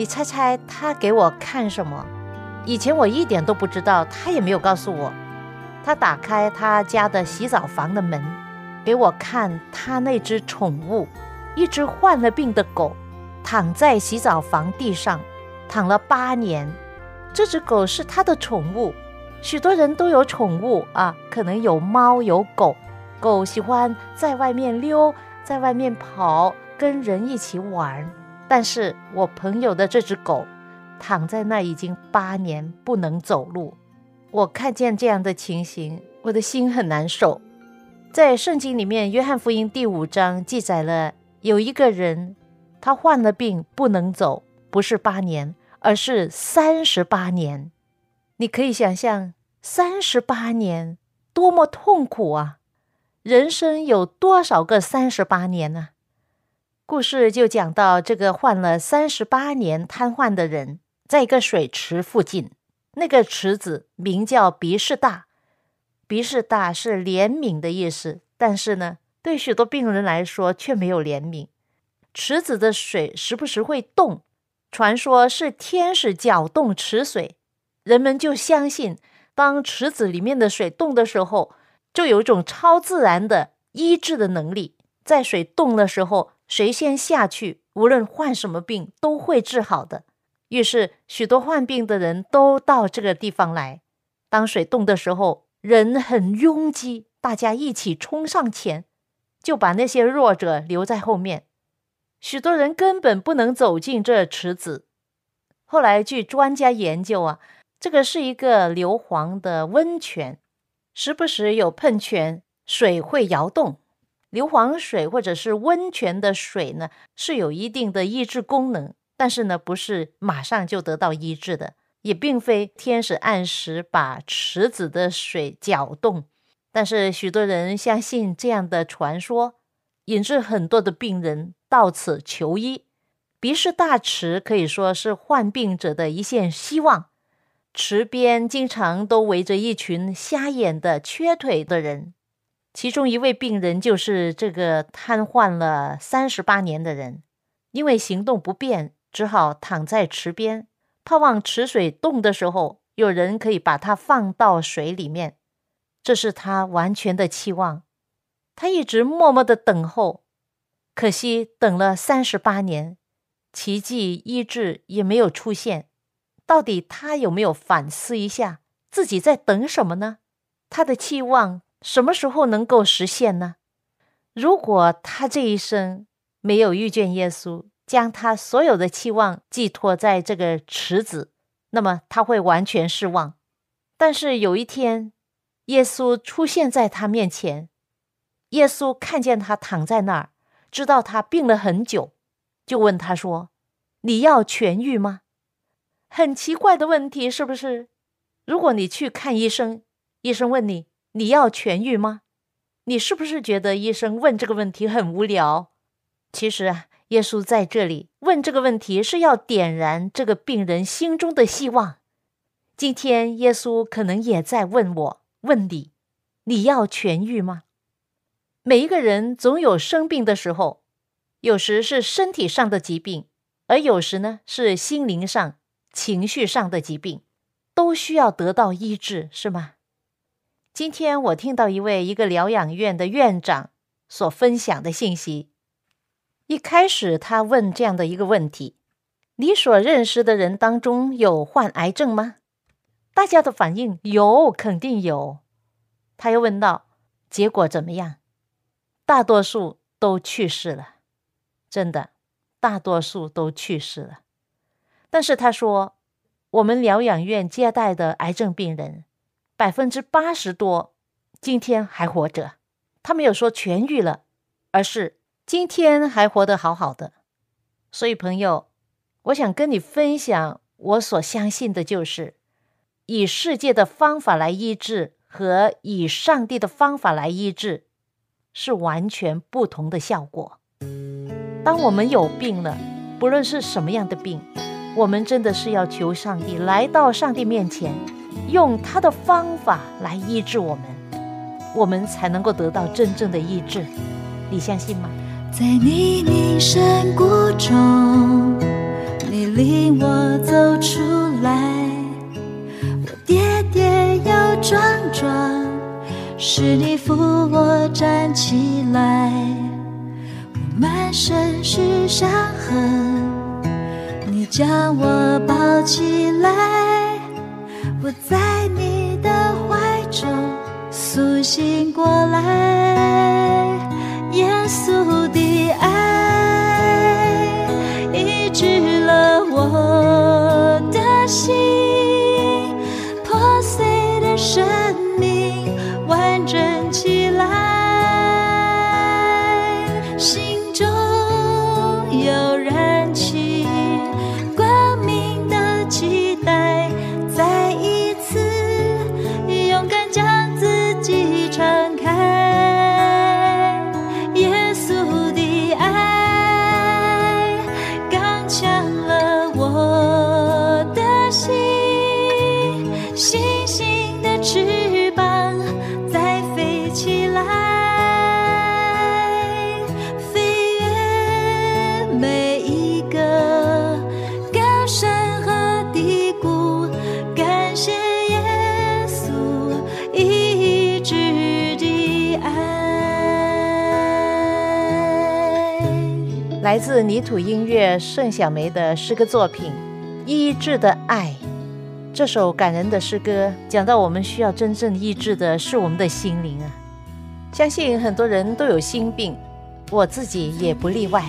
你猜猜他给我看什么？以前我一点都不知道，他也没有告诉我。他打开他家的洗澡房的门，给我看他那只宠物，一只患了病的狗，躺在洗澡房地上，躺了八年。这只狗是他的宠物。许多人都有宠物啊，可能有猫有狗。狗喜欢在外面溜，在外面跑，跟人一起玩。但是我朋友的这只狗躺在那已经八年不能走路，我看见这样的情形，我的心很难受。在圣经里面，《约翰福音》第五章记载了有一个人，他患了病不能走，不是八年，而是三十八年。你可以想象，三十八年多么痛苦啊！人生有多少个三十八年呢？故事就讲到这个患了三十八年瘫痪的人，在一个水池附近，那个池子名叫鼻氏大。鼻氏大是怜悯的意思，但是呢，对许多病人来说却没有怜悯。池子的水时不时会动，传说是天使搅动池水，人们就相信，当池子里面的水动的时候，就有一种超自然的医治的能力，在水动的时候。谁先下去，无论患什么病都会治好的。于是，许多患病的人都到这个地方来。当水动的时候，人很拥挤，大家一起冲上前，就把那些弱者留在后面。许多人根本不能走进这池子。后来，据专家研究啊，这个是一个硫磺的温泉，时不时有喷泉，水会摇动。硫磺水或者是温泉的水呢，是有一定的医治功能，但是呢，不是马上就得到医治的，也并非天使按时把池子的水搅动。但是许多人相信这样的传说，引致很多的病人到此求医。鼻氏大池可以说是患病者的一线希望，池边经常都围着一群瞎眼的、缺腿的人。其中一位病人就是这个瘫痪了三十八年的人，因为行动不便，只好躺在池边，盼望池水动的时候，有人可以把他放到水里面。这是他完全的期望。他一直默默的等候，可惜等了三十八年，奇迹医治也没有出现。到底他有没有反思一下自己在等什么呢？他的期望。什么时候能够实现呢？如果他这一生没有遇见耶稣，将他所有的期望寄托在这个池子，那么他会完全失望。但是有一天，耶稣出现在他面前，耶稣看见他躺在那儿，知道他病了很久，就问他说：“你要痊愈吗？”很奇怪的问题，是不是？如果你去看医生，医生问你。你要痊愈吗？你是不是觉得医生问这个问题很无聊？其实啊，耶稣在这里问这个问题是要点燃这个病人心中的希望。今天耶稣可能也在问我，问你：你要痊愈吗？每一个人总有生病的时候，有时是身体上的疾病，而有时呢是心灵上、情绪上的疾病，都需要得到医治，是吗？今天我听到一位一个疗养院的院长所分享的信息。一开始他问这样的一个问题：“你所认识的人当中有患癌症吗？”大家的反应有，肯定有。他又问道：“结果怎么样？”大多数都去世了，真的，大多数都去世了。但是他说，我们疗养院接待的癌症病人，百分之八十多今天还活着。他没有说痊愈了，而是今天还活得好好的。所以，朋友，我想跟你分享，我所相信的就是，以世界的方法来医治和以上帝的方法来医治，是完全不同的效果。当我们有病了，不论是什么样的病，我们真的是要求上帝来到上帝面前，用他的方法来医治我们，我们才能够得到真正的医治。你相信吗？在泥泞山谷中，你领我走出来，我跌跌又撞撞，是你扶我站起来。我满身是伤痕，你将我抱起来，我在你的怀中苏醒过来。翅膀再飞起来，飞越每一个高山和低谷，感谢耶稣一直的爱。来自泥土音乐盛小梅的诗歌作品《医治的爱》。这首感人的诗歌讲到，我们需要真正医治的是我们的心灵啊！相信很多人都有心病，我自己也不例外。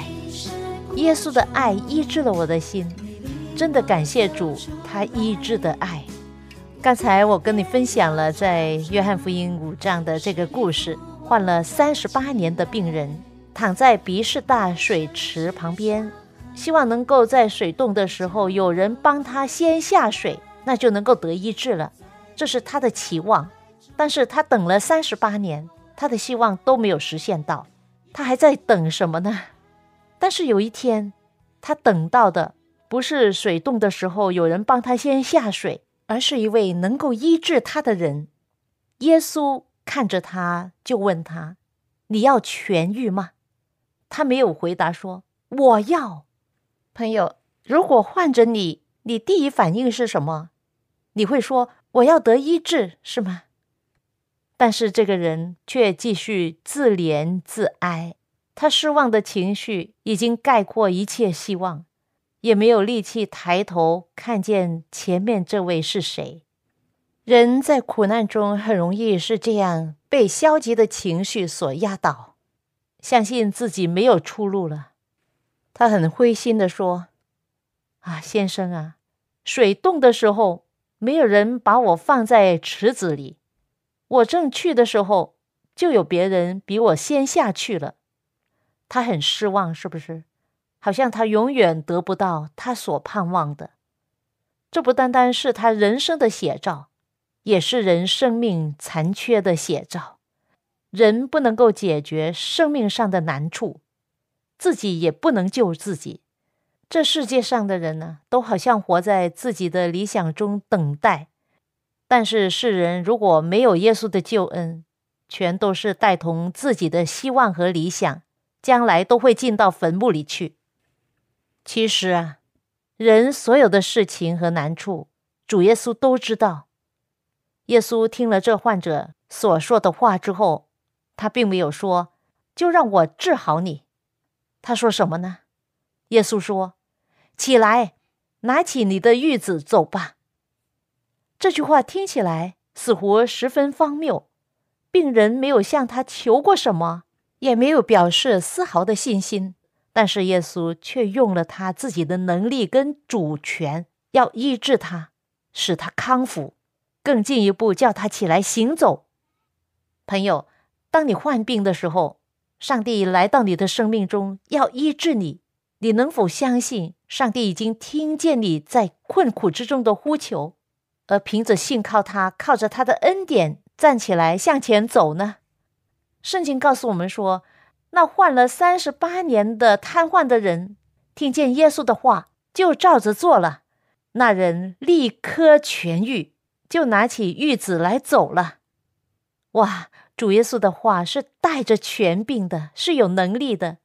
耶稣的爱医治了我的心，真的感谢主，他医治的爱。刚才我跟你分享了在约翰福音五章的这个故事，患了三十八年的病人躺在鼻式大水池旁边，希望能够在水冻的时候有人帮他先下水，那就能够得医治了。这是他的期望，但是他等了三十八年，他的希望都没有实现到，他还在等什么呢？但是有一天，他等到的不是水冻的时候有人帮他先下水，而是一位能够医治他的人。耶稣看着他，就问他：“你要痊愈吗？”他没有回答说：“我要。”朋友，如果换着你，你第一反应是什么？你会说：“我要得医治，是吗？”但是这个人却继续自怜自哀，他失望的情绪已经概括一切希望，也没有力气抬头看见前面这位是谁。人在苦难中很容易是这样被消极的情绪所压倒，相信自己没有出路了。他很灰心的说：“啊，先生啊，水冻的时候没有人把我放在池子里，我正去的时候就有别人比我先下去了。”他很失望，是不是？好像他永远得不到他所盼望的。这不单单是他人生的写照。也是人生命残缺的写照。人不能够解决生命上的难处，自己也不能救自己。这世界上的人呢，都好像活在自己的理想中等待。但是世人如果没有耶稣的救恩，全都是带同自己的希望和理想，将来都会进到坟墓里去。其实啊，人所有的事情和难处，主耶稣都知道。耶稣听了这患者所说的话之后，他并没有说“就让我治好你”。他说什么呢？耶稣说：“起来，拿起你的褥子走吧。”这句话听起来似乎十分荒谬。病人没有向他求过什么，也没有表示丝毫的信心，但是耶稣却用了他自己的能力跟主权，要医治他，使他康复，更进一步叫他起来行走。朋友，当你患病的时候，上帝来到你的生命中要医治你，你能否相信上帝已经听见你在困苦之中的呼求，而凭着信靠他，靠着他的恩典？站起来向前走呢？圣经告诉我们说，那患了三十八年的瘫痪的人，听见耶稣的话，就照着做了。那人立刻痊愈，就拿起玉子来走了。哇！主耶稣的话是带着权柄的，是有能力的。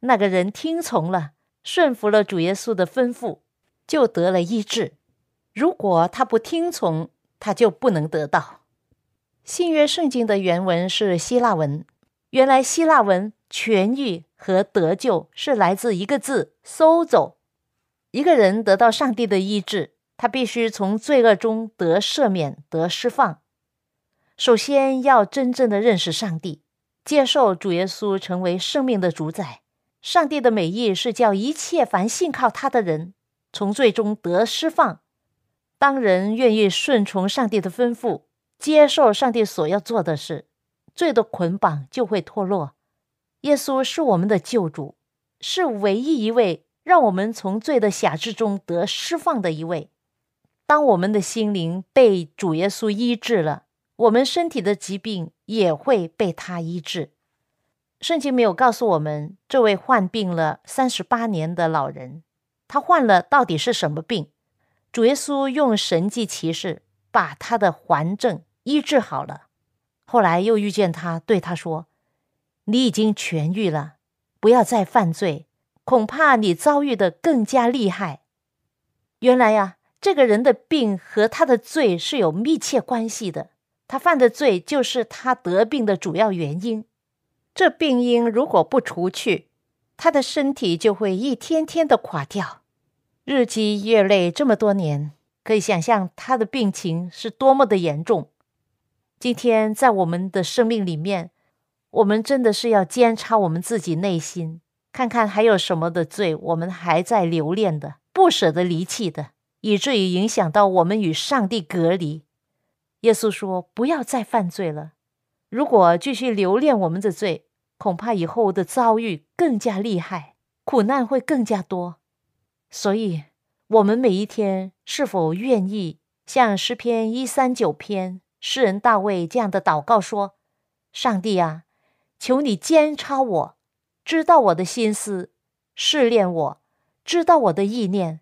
那个人听从了，顺服了主耶稣的吩咐，就得了医治。如果他不听从，他就不能得到。新约圣经的原文是希腊文。原来希腊文“痊愈”和“得救”是来自一个字“收走”。一个人得到上帝的医治，他必须从罪恶中得赦免、得释放。首先要真正的认识上帝，接受主耶稣成为生命的主宰。上帝的美意是叫一切凡信靠他的人从罪中得释放。当人愿意顺从上帝的吩咐。接受上帝所要做的事，罪的捆绑就会脱落。耶稣是我们的救主，是唯一一位让我们从罪的辖制中得释放的一位。当我们的心灵被主耶稣医治了，我们身体的疾病也会被他医治。圣经没有告诉我们这位患病了三十八年的老人，他患了到底是什么病？主耶稣用神迹奇事把他的环症。医治好了，后来又遇见他，对他说：“你已经痊愈了，不要再犯罪，恐怕你遭遇的更加厉害。”原来呀，这个人的病和他的罪是有密切关系的，他犯的罪就是他得病的主要原因。这病因如果不除去，他的身体就会一天天的垮掉，日积月累这么多年，可以想象他的病情是多么的严重。今天在我们的生命里面，我们真的是要监察我们自己内心，看看还有什么的罪我们还在留恋的，不舍得离弃的，以至于影响到我们与上帝隔离。耶稣说：“不要再犯罪了。如果继续留恋我们的罪，恐怕以后的遭遇更加厉害，苦难会更加多。所以，我们每一天是否愿意像诗篇一三九篇？”诗人大卫这样的祷告说：“上帝啊，求你监察我，知道我的心思，试炼我，知道我的意念，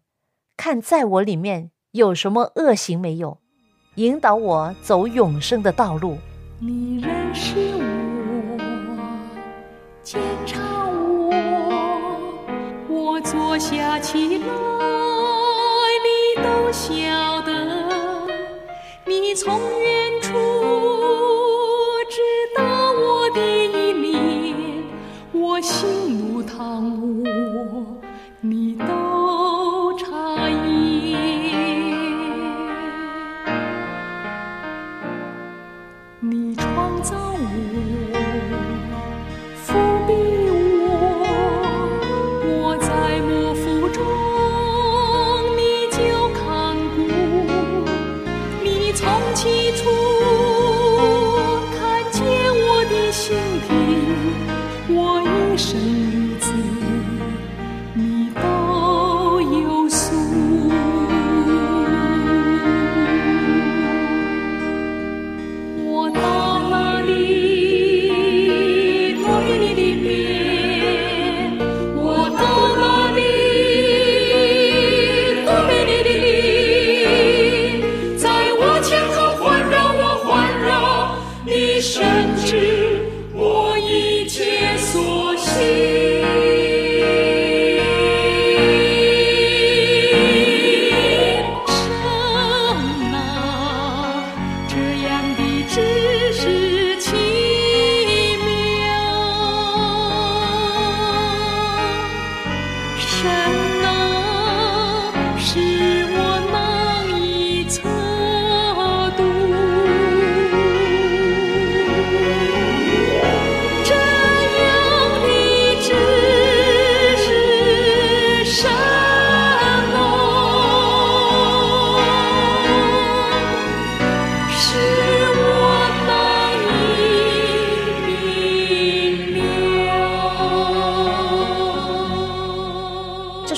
看在我里面有什么恶行没有，引导我走永生的道路。你认识我，检查我，我坐下起来，你都晓得，你从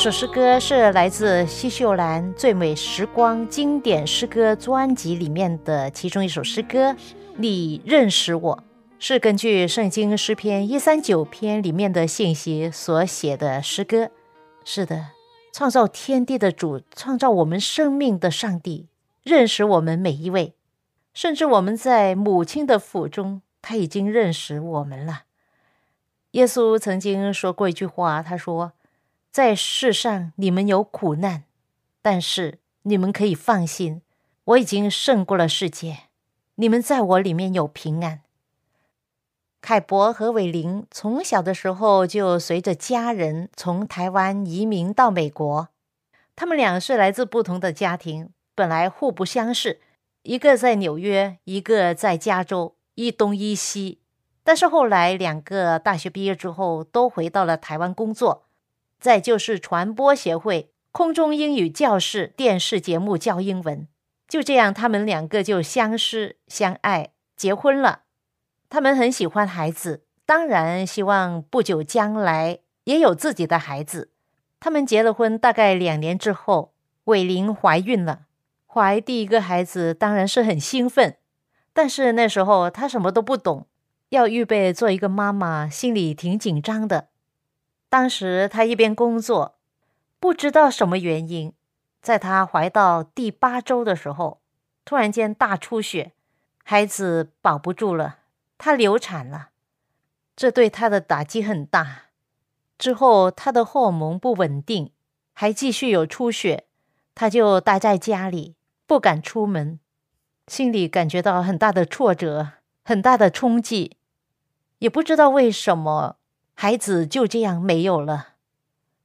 这首诗歌是来自西秀兰《最美时光经典诗歌专辑》里面的其中一首诗歌《你认识我》，是根据《圣经诗篇》一三九篇里面的信息所写的诗歌。是的，创造天地的主，创造我们生命的上帝，认识我们每一位，甚至我们在母亲的腹中，他已经认识我们了。耶稣曾经说过一句话，他说。在世上，你们有苦难，但是你们可以放心，我已经胜过了世界。你们在我里面有平安。凯博和伟林从小的时候就随着家人从台湾移民到美国，他们俩是来自不同的家庭，本来互不相识，一个在纽约，一个在加州，一东一西。但是后来两个大学毕业之后，都回到了台湾工作。再就是传播协会空中英语教室电视节目教英文，就这样，他们两个就相识相爱，结婚了。他们很喜欢孩子，当然希望不久将来也有自己的孩子。他们结了婚，大概两年之后，伟玲怀孕了。怀第一个孩子当然是很兴奋，但是那时候她什么都不懂，要预备做一个妈妈，心里挺紧张的。当时她一边工作，不知道什么原因，在她怀到第八周的时候，突然间大出血，孩子保不住了，她流产了。这对她的打击很大。之后她的荷尔蒙不稳定，还继续有出血，她就待在家里，不敢出门，心里感觉到很大的挫折，很大的冲击，也不知道为什么。孩子就这样没有了，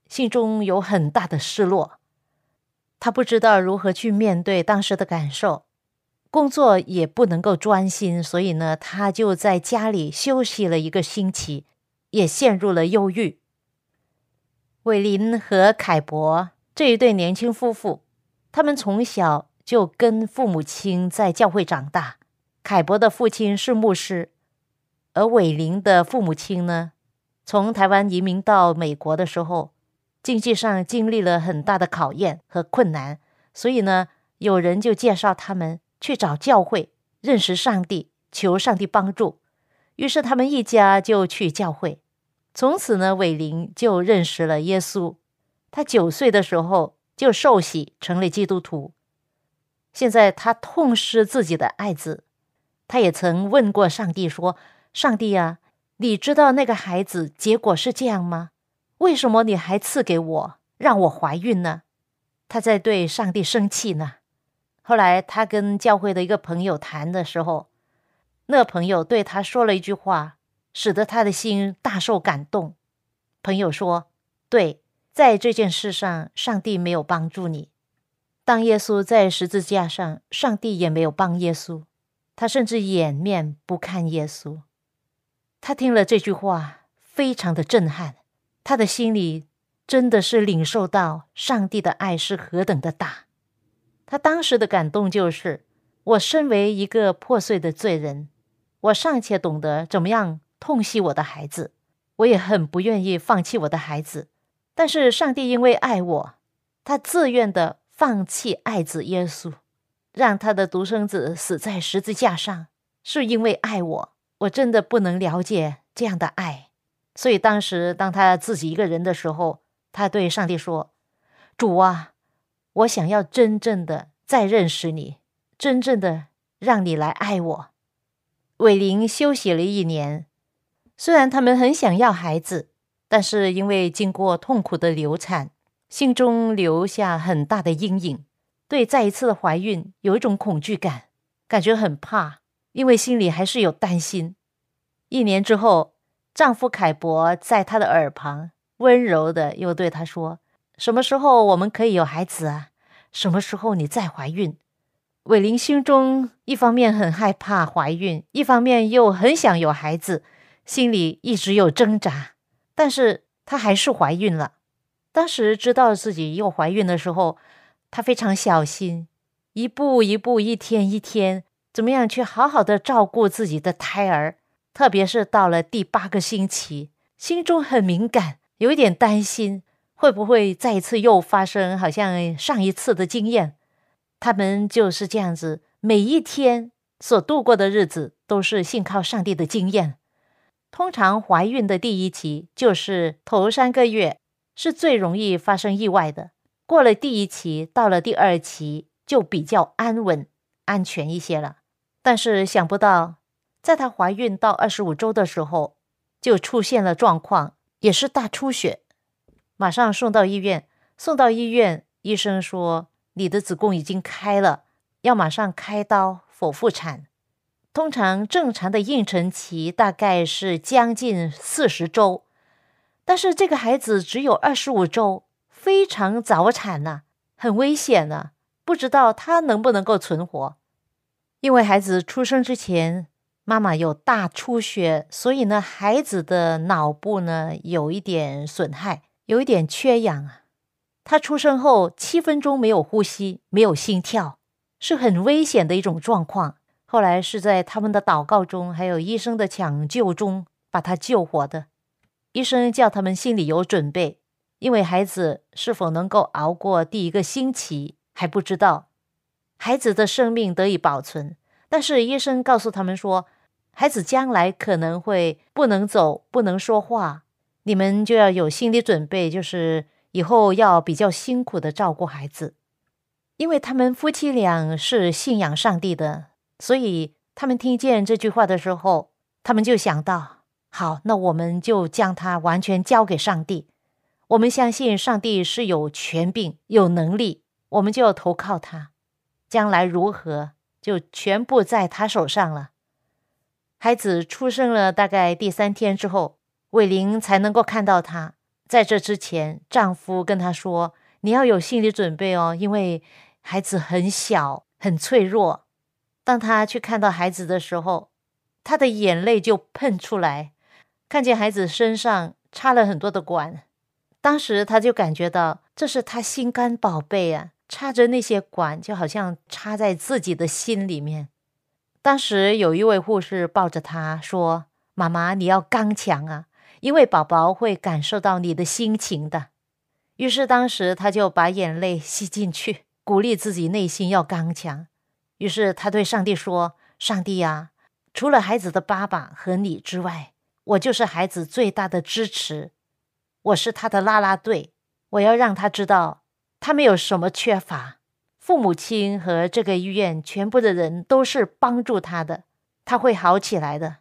心中有很大的失落。他不知道如何去面对当时的感受，工作也不能够专心，所以呢，他就在家里休息了一个星期，也陷入了忧郁。伟林和凯博这一对年轻夫妇，他们从小就跟父母亲在教会长大。凯博的父亲是牧师，而伟林的父母亲呢？从台湾移民到美国的时候，经济上经历了很大的考验和困难，所以呢，有人就介绍他们去找教会，认识上帝，求上帝帮助。于是他们一家就去教会，从此呢，伟林就认识了耶稣。他九岁的时候就受洗成了基督徒。现在他痛失自己的爱子，他也曾问过上帝说：“上帝啊。”你知道那个孩子结果是这样吗？为什么你还赐给我，让我怀孕呢？他在对上帝生气呢。后来他跟教会的一个朋友谈的时候，那朋友对他说了一句话，使得他的心大受感动。朋友说：“对，在这件事上，上帝没有帮助你。当耶稣在十字架上，上帝也没有帮耶稣，他甚至掩面不看耶稣。”他听了这句话，非常的震撼。他的心里真的是领受到上帝的爱是何等的大。他当时的感动就是：我身为一个破碎的罪人，我尚且懂得怎么样痛惜我的孩子，我也很不愿意放弃我的孩子。但是上帝因为爱我，他自愿的放弃爱子耶稣，让他的独生子死在十字架上，是因为爱我。我真的不能了解这样的爱，所以当时当他自己一个人的时候，他对上帝说：“主啊，我想要真正的再认识你，真正的让你来爱我。”伟林休息了一年，虽然他们很想要孩子，但是因为经过痛苦的流产，心中留下很大的阴影，对再一次的怀孕有一种恐惧感，感觉很怕。因为心里还是有担心。一年之后，丈夫凯博在她的耳旁温柔的又对她说：“什么时候我们可以有孩子啊？什么时候你再怀孕？”伟林心中一方面很害怕怀孕，一方面又很想有孩子，心里一直有挣扎。但是她还是怀孕了。当时知道自己又怀孕的时候，她非常小心，一步一步，一天一天。怎么样去好好的照顾自己的胎儿？特别是到了第八个星期，心中很敏感，有一点担心，会不会再一次又发生好像上一次的经验？他们就是这样子，每一天所度过的日子都是信靠上帝的经验。通常怀孕的第一期就是头三个月是最容易发生意外的，过了第一期，到了第二期就比较安稳、安全一些了。但是想不到，在她怀孕到二十五周的时候，就出现了状况，也是大出血。马上送到医院，送到医院，医生说你的子宫已经开了，要马上开刀剖腹产。通常正常的妊娠期大概是将近四十周，但是这个孩子只有二十五周，非常早产呐，很危险呢，不知道他能不能够存活。因为孩子出生之前，妈妈有大出血，所以呢，孩子的脑部呢有一点损害。有一点缺氧啊，他出生后七分钟没有呼吸，没有心跳，是很危险的一种状况。后来是在他们的祷告中，还有医生的抢救中，把他救活的。医生叫他们心里有准备，因为孩子是否能够熬过第一个星期还不知道。孩子的生命得以保存，但是医生告诉他们说，孩子将来可能会不能走，不能说话。你们就要有心理准备，就是以后要比较辛苦的照顾孩子，因为他们夫妻俩是信仰上帝的，所以他们听见这句话的时候，他们就想到：好，那我们就将他完全交给上帝。我们相信上帝是有权柄、有能力，我们就要投靠他。将来如何，就全部在他手上了。孩子出生了，大概第三天之后。伟玲才能够看到他。在这之前，丈夫跟她说：“你要有心理准备哦，因为孩子很小，很脆弱。”当她去看到孩子的时候，她的眼泪就喷出来。看见孩子身上插了很多的管，当时她就感觉到这是她心肝宝贝啊，插着那些管，就好像插在自己的心里面。当时有一位护士抱着她说：“妈妈，你要刚强啊。”因为宝宝会感受到你的心情的，于是当时他就把眼泪吸进去，鼓励自己内心要刚强。于是他对上帝说：“上帝呀，除了孩子的爸爸和你之外，我就是孩子最大的支持，我是他的啦啦队。我要让他知道，他没有什么缺乏，父母亲和这个医院全部的人都是帮助他的，他会好起来的。”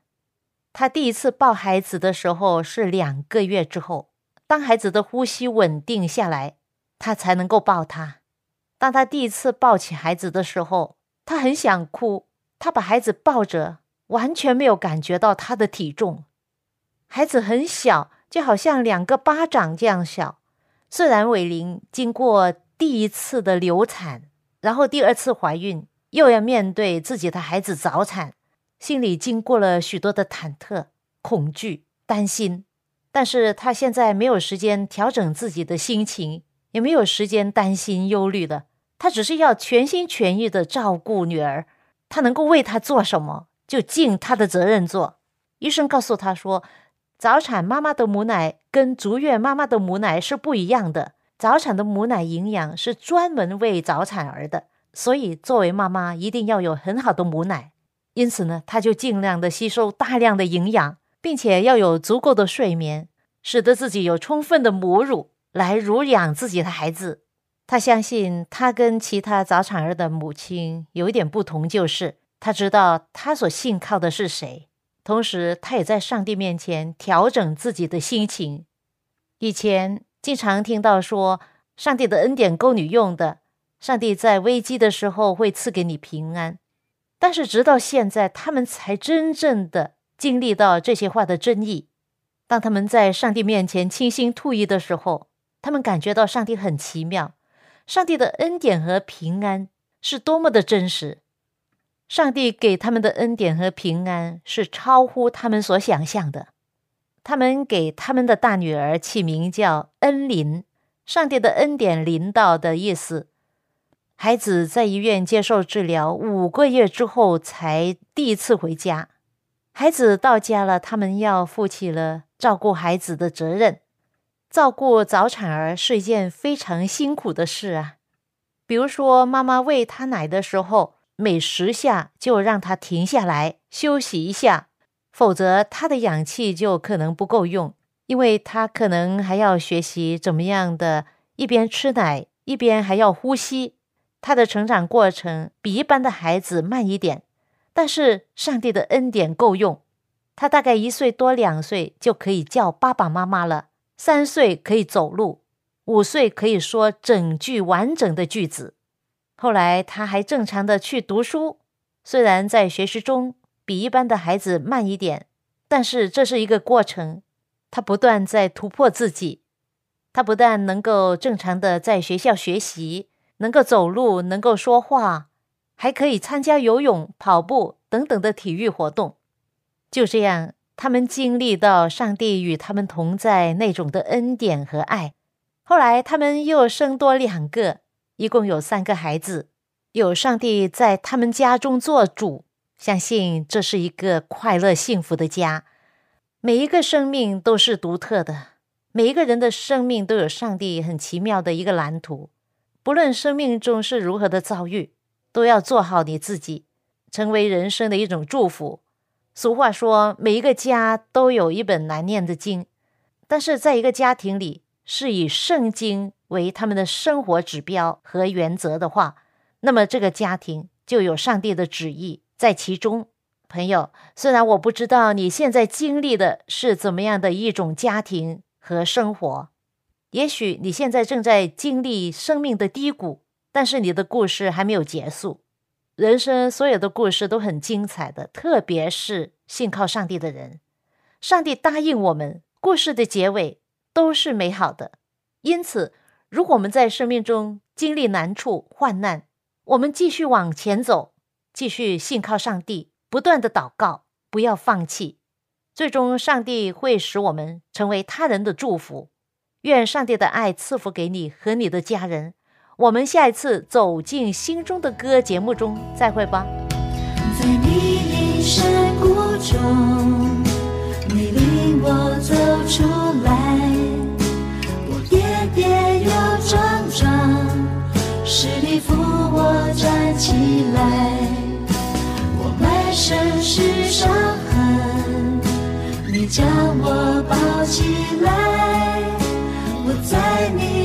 他第一次抱孩子的时候是两个月之后，当孩子的呼吸稳定下来，他才能够抱他。当他第一次抱起孩子的时候，他很想哭。他把孩子抱着，完全没有感觉到他的体重。孩子很小，就好像两个巴掌这样小。虽然伟玲经过第一次的流产，然后第二次怀孕，又要面对自己的孩子早产。心里经过了许多的忐忑、恐惧、担心，但是她现在没有时间调整自己的心情，也没有时间担心忧虑的。她只是要全心全意的照顾女儿。她能够为她做什么，就尽她的责任做。医生告诉她说，早产妈妈的母奶跟足月妈妈的母奶是不一样的。早产的母奶营养是专门为早产儿的，所以作为妈妈一定要有很好的母奶。因此呢，他就尽量的吸收大量的营养，并且要有足够的睡眠，使得自己有充分的母乳来乳养自己的孩子。他相信他跟其他早产儿的母亲有一点不同，就是他知道他所信靠的是谁，同时他也在上帝面前调整自己的心情。以前经常听到说，上帝的恩典够你用的，上帝在危机的时候会赐给你平安。但是直到现在，他们才真正的经历到这些话的真意。当他们在上帝面前倾心吐意的时候，他们感觉到上帝很奇妙，上帝的恩典和平安是多么的真实。上帝给他们的恩典和平安是超乎他们所想象的。他们给他们的大女儿起名叫恩临，上帝的恩典临到的意思。孩子在医院接受治疗五个月之后，才第一次回家。孩子到家了，他们要负起了照顾孩子的责任。照顾早产儿是一件非常辛苦的事啊。比如说，妈妈喂他奶的时候，每十下就让他停下来休息一下，否则他的氧气就可能不够用，因为他可能还要学习怎么样的一边吃奶一边还要呼吸。他的成长过程比一般的孩子慢一点，但是上帝的恩典够用。他大概一岁多两岁就可以叫爸爸妈妈了，三岁可以走路，五岁可以说整句完整的句子。后来他还正常的去读书，虽然在学习中比一般的孩子慢一点，但是这是一个过程。他不断在突破自己，他不但能够正常的在学校学习，能够走路，能够说话，还可以参加游泳、跑步等等的体育活动。就这样，他们经历到上帝与他们同在那种的恩典和爱。后来，他们又生多两个，一共有三个孩子。有上帝在他们家中做主，相信这是一个快乐幸福的家。每一个生命都是独特的，每一个人的生命都有上帝很奇妙的一个蓝图。不论生命中是如何的遭遇，都要做好你自己，成为人生的一种祝福。俗话说，每一个家都有一本难念的经，但是在一个家庭里是以圣经为他们的生活指标和原则的话，那么这个家庭就有上帝的旨意在其中。朋友，虽然我不知道你现在经历的是怎么样的一种家庭和生活，也许你现在正在经历生命的低谷，但是你的故事还没有结束。人生所有的故事都很精彩的，特别是信靠上帝的人。上帝答应我们，故事的结尾都是美好的。因此，如果我们在生命中经历难处、患难，我们继续往前走，继续信靠上帝，不断的祷告，不要放弃。最终，上帝会使我们成为他人的祝福。愿上帝的爱赐福给你和你的家人。我们下一次走进心中的歌节目中再会吧。在你的山谷中，你领我走出来，站起来我满身是伤痕你将我抱起来我在你